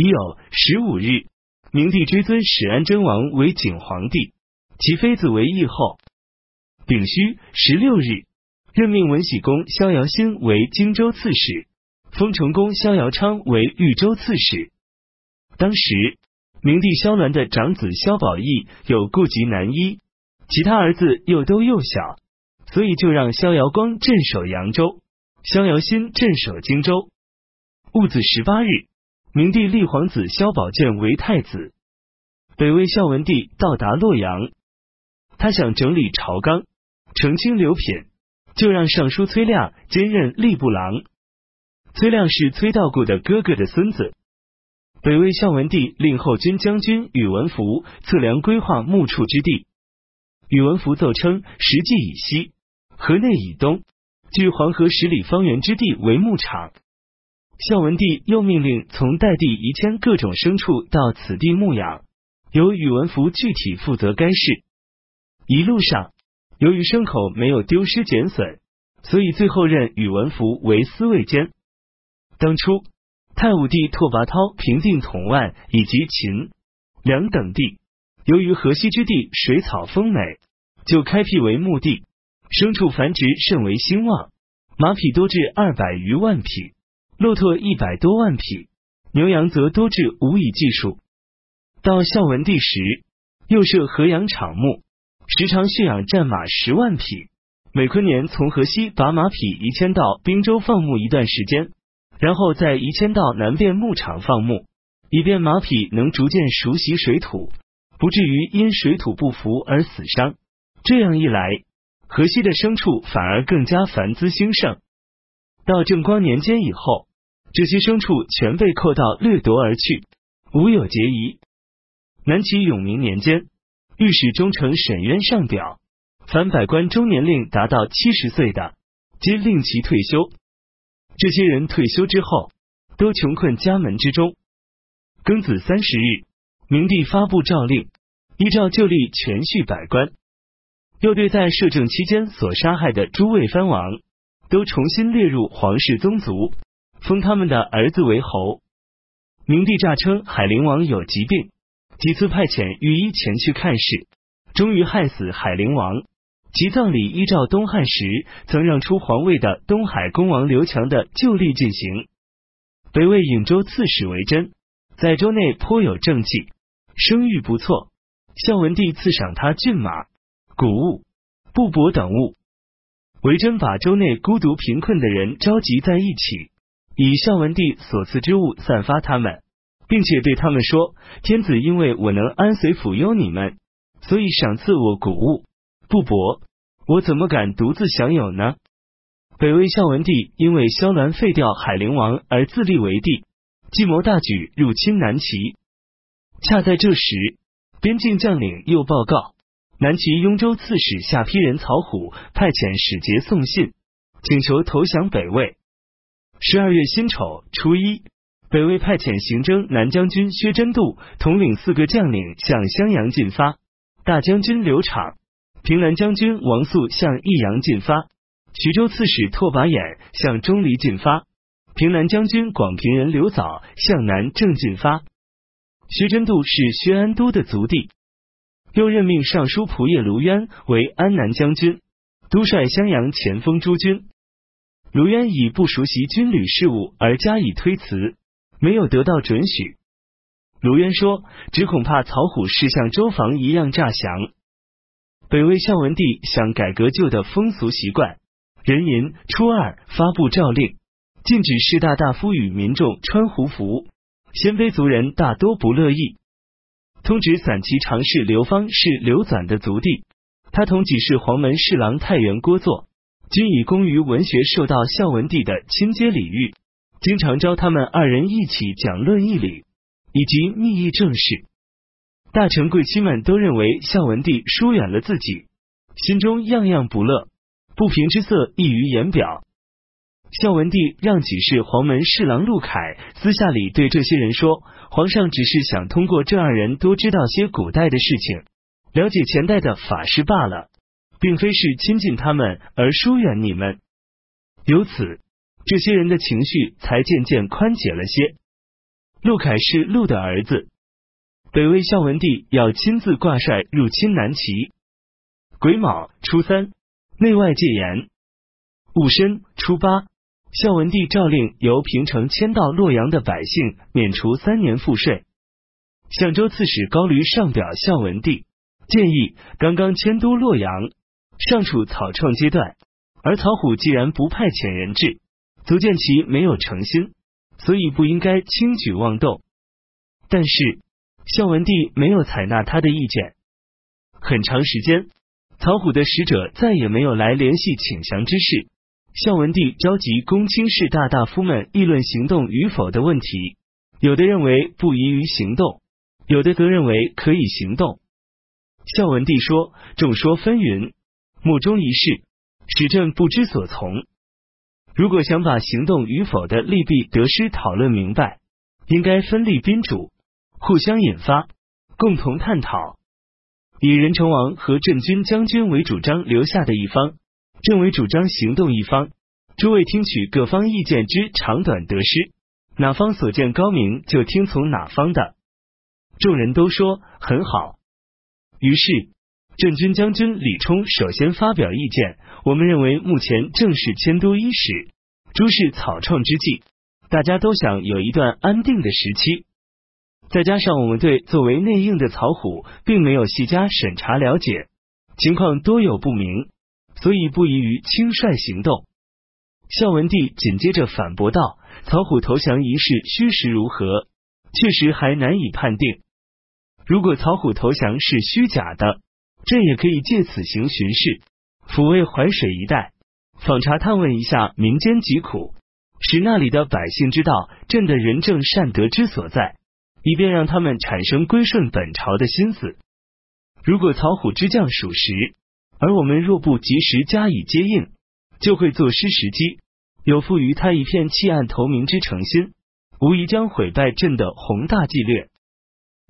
已有十五日，明帝追尊始安贞王为景皇帝，其妃子为义后。丙戌十六日，任命文喜公萧遥新为荆州刺史，封成公萧遥昌为豫州刺史。当时，明帝萧鸾的长子萧宝义有顾及南一，其他儿子又都幼小，所以就让萧遥光镇守扬州，萧遥新镇守荆州。戊子十八日。明帝立皇子萧宝卷为太子。北魏孝文帝到达洛阳，他想整理朝纲，澄清流品，就让尚书崔亮兼任吏部郎。崔亮是崔道固的哥哥的孙子。北魏孝文帝令后军将军宇文福测量规划牧畜之地。宇文福奏称，实际以西、河内以东，距黄河十里方圆之地为牧场。孝文帝又命令从代地移迁各种牲畜到此地牧养，由宇文福具体负责该事。一路上，由于牲口没有丢失减损，所以最后任宇文福为司卫监。当初太武帝拓跋焘平定统万以及秦、梁等地，由于河西之地水草丰美，就开辟为牧地，牲畜繁殖甚为兴旺，马匹多至二百余万匹。骆驼一百多万匹，牛羊则多至无以计数。到孝文帝时，又设河阳场牧，时常驯养战马十万匹。每坤年从河西把马匹移迁到滨州放牧一段时间，然后再移迁到南边牧场放牧，以便马匹能逐渐熟悉水土，不至于因水土不服而死伤。这样一来，河西的牲畜反而更加繁滋兴盛。到正光年间以后。这些牲畜全被扣到掠夺而去，无有结疑。南齐永明年间，御史中丞沈渊上表，凡百官中年龄达到七十岁的，皆令其退休。这些人退休之后，都穷困家门之中。庚子三十日，明帝发布诏令，依照旧例全叙百官，又对在摄政期间所杀害的诸位藩王，都重新列入皇室宗族。封他们的儿子为侯。明帝诈称海陵王有疾病，几次派遣御医前去看视，终于害死海陵王。其葬礼依照东汉时曾让出皇位的东海公王刘强的旧例进行。北魏颍州刺史为真，在州内颇有政绩，声誉不错。孝文帝赐赏他骏马、谷物、布帛等物。维真把州内孤独贫困的人召集在一起。以孝文帝所赐之物散发他们，并且对他们说：“天子因为我能安随抚优你们，所以赏赐我谷物、布帛。我怎么敢独自享有呢？”北魏孝文帝因为萧鸾废掉海陵王而自立为帝，计谋大举入侵南齐。恰在这时，边境将领又报告，南齐雍州刺史下邳人曹虎派遣使节送信，请求投降北魏。十二月辛丑初一，北魏派遣行征南将军薛真度统领四个将领向襄阳进发，大将军刘昶、平南将军王肃向益阳进发，徐州刺史拓跋衍向钟离进发，平南将军广平人刘藻向南郑进发。薛真度是薛安都的族弟，又任命尚书仆射卢渊为安南将军，督率襄阳前锋诸军。卢渊以不熟悉军旅事务而加以推辞，没有得到准许。卢渊说：“只恐怕曹虎是像周防一样诈降。”北魏孝文帝想改革旧的风俗习惯，壬寅初二发布诏令，禁止士大大夫与民众穿胡服。鲜卑族人大多不乐意。通直散骑常侍刘芳是刘纂的族弟，他同己是黄门侍郎太原郭作。均以功于文学受到孝文帝的亲接礼遇，经常招他们二人一起讲论义理以及密议政事。大臣贵戚们都认为孝文帝疏远了自己，心中样样不乐，不平之色溢于言表。孝文帝让己是黄门侍郎陆凯私下里对这些人说：“皇上只是想通过这二人多知道些古代的事情，了解前代的法事罢了。”并非是亲近他们而疏远你们，由此这些人的情绪才渐渐宽解了些。陆凯是陆的儿子。北魏孝文帝要亲自挂帅入侵南齐。癸卯初三，内外戒严。戊申初八，孝文帝诏令由平城迁到洛阳的百姓免除三年赋税。相州刺史高驴上表孝文帝，建议刚刚迁都洛阳，尚处草创阶段，而曹虎既然不派遣人质，足见其没有诚心，所以不应该轻举妄动。但是孝文帝没有采纳他的意见。很长时间，曹虎的使者再也没有来联系请降之事。孝文帝召集公卿士大大夫们议论行动与否的问题，有的认为不宜于行动，有的则认为可以行动。孝文帝说：“众说纷纭，目中一事，使朕不知所从。如果想把行动与否的利弊得失讨论明白，应该分立宾主，互相引发，共同探讨，以任成王和镇军将军为主张留下的一方。”朕为主张行动一方，诸位听取各方意见之长短得失，哪方所见高明，就听从哪方的。众人都说很好。于是镇军将军李冲首先发表意见：我们认为目前正是迁都伊始，诸事草创之际，大家都想有一段安定的时期。再加上我们对作为内应的曹虎，并没有细加审查了解，情况多有不明。所以不宜于轻率行动。孝文帝紧接着反驳道：“曹虎投降一事虚实如何？确实还难以判定。如果曹虎投降是虚假的，朕也可以借此行巡视，抚慰淮水一带，访查探问一下民间疾苦，使那里的百姓知道朕的仁政善德之所在，以便让他们产生归顺本朝的心思。如果曹虎之将属实。”而我们若不及时加以接应，就会坐失时机，有负于他一片弃暗投明之诚心，无疑将毁败朕的宏大计略。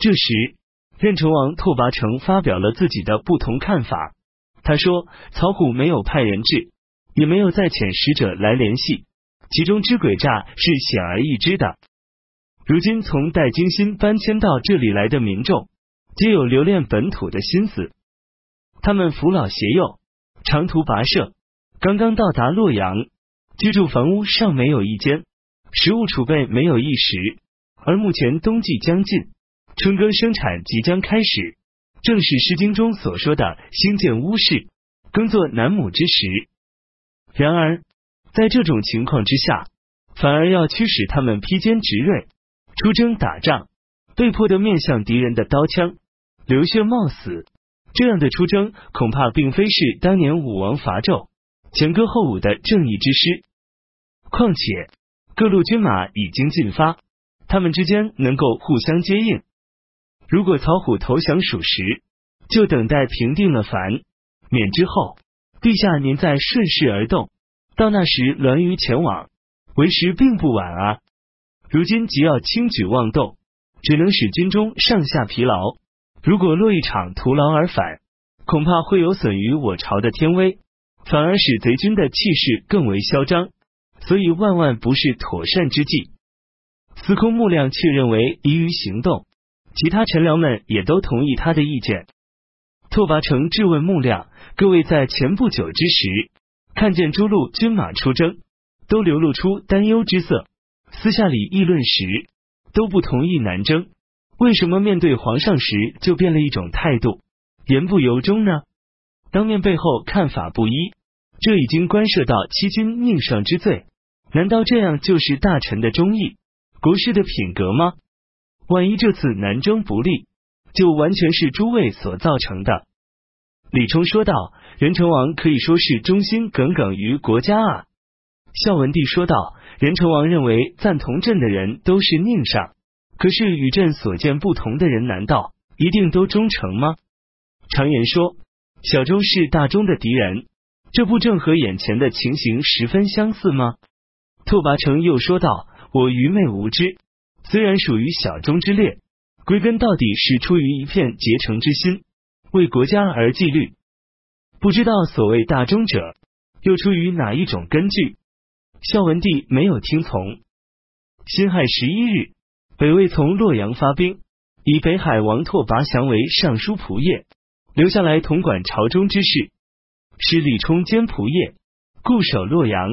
这时，任城王拓跋成发表了自己的不同看法。他说：“曹虎没有派人质，也没有再遣使者来联系，其中之诡诈是显而易知的。如今从代京新搬迁到这里来的民众，皆有留恋本土的心思。”他们扶老携幼，长途跋涉，刚刚到达洛阳，居住房屋尚没有一间，食物储备没有一时。而目前冬季将近，春耕生产即将开始，正是《诗经》中所说的“兴建屋室，耕作南亩”之时。然而，在这种情况之下，反而要驱使他们披坚执锐，出征打仗，被迫的面向敌人的刀枪，流血冒死。这样的出征，恐怕并非是当年武王伐纣、前歌后舞的正义之师。况且各路军马已经进发，他们之间能够互相接应。如果曹虎投降属实，就等待平定了樊免之后，陛下您再顺势而动，到那时栾舆前往，为时并不晚啊！如今即要轻举妄动，只能使军中上下疲劳。如果落一场徒劳而返，恐怕会有损于我朝的天威，反而使贼军的气势更为嚣张，所以万万不是妥善之计。司空穆亮却认为宜于行动，其他臣僚们也都同意他的意见。拓跋成质问穆亮：“各位在前不久之时，看见诸路军马出征，都流露出担忧之色，私下里议论时，都不同意南征。”为什么面对皇上时就变了一种态度，言不由衷呢？当面背后看法不一，这已经关涉到欺君佞上之罪。难道这样就是大臣的忠义、国师的品格吗？万一这次南征不利，就完全是诸位所造成的。李冲说道：“任成王可以说是忠心耿耿于国家啊。”孝文帝说道：“任成王认为赞同朕的人都是佞上。”可是与朕所见不同的人，难道一定都忠诚吗？常言说，小忠是大忠的敌人，这不正和眼前的情形十分相似吗？拓跋成又说道：“我愚昧无知，虽然属于小忠之列，归根到底是出于一片竭诚之心，为国家而纪律。不知道所谓大忠者，又出于哪一种根据？”孝文帝没有听从。辛亥十一日。北魏从洛阳发兵，以北海王拓跋祥为尚书仆射，留下来统管朝中之事。使李冲兼仆射，固守洛阳。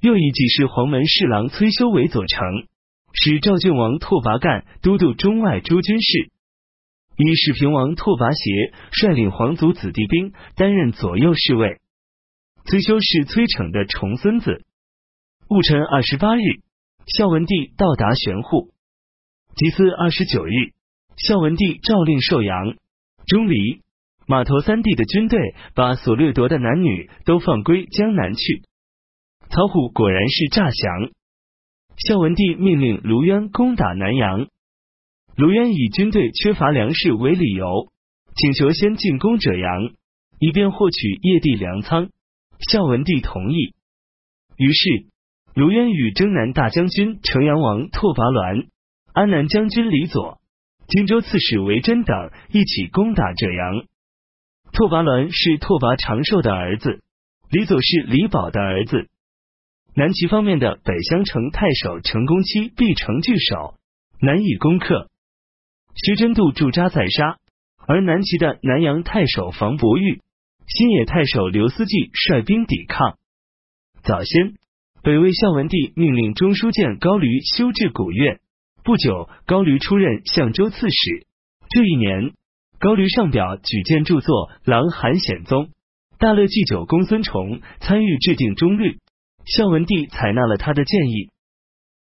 又以济世黄门侍郎崔修为左丞，使赵郡王拓跋干都督中外诸军事。以始平王拓跋协率领皇族子弟兵担任左右侍卫。崔修是崔逞的重孙子。戊辰二十八日，孝文帝到达玄户。祭祀二十九日，孝文帝诏令寿阳、钟离、马头三地的军队把所掠夺的男女都放归江南去。曹虎果然是诈降。孝文帝命令卢渊攻打南阳。卢渊以军队缺乏粮食为理由，请求先进攻者阳，以便获取业地粮仓。孝文帝同意。于是，卢渊与征南大将军城阳王拓跋卵、安南将军李左、荆州刺史韦真等一起攻打者阳。拓跋卵是拓跋长寿的儿子，李左是李宝的儿子。南齐方面的北乡城太守成公期必成据守，难以攻克。薛真度驻扎在沙，而南齐的南阳太守房伯玉、新野太守刘思济率兵抵抗。早先，北魏孝文帝命令中书监高驴修治古乐，不久，高驴出任相州刺史。这一年，高驴上表举荐著作郎韩显宗、大乐祭酒公孙崇参与制定中律，孝文帝采纳了他的建议。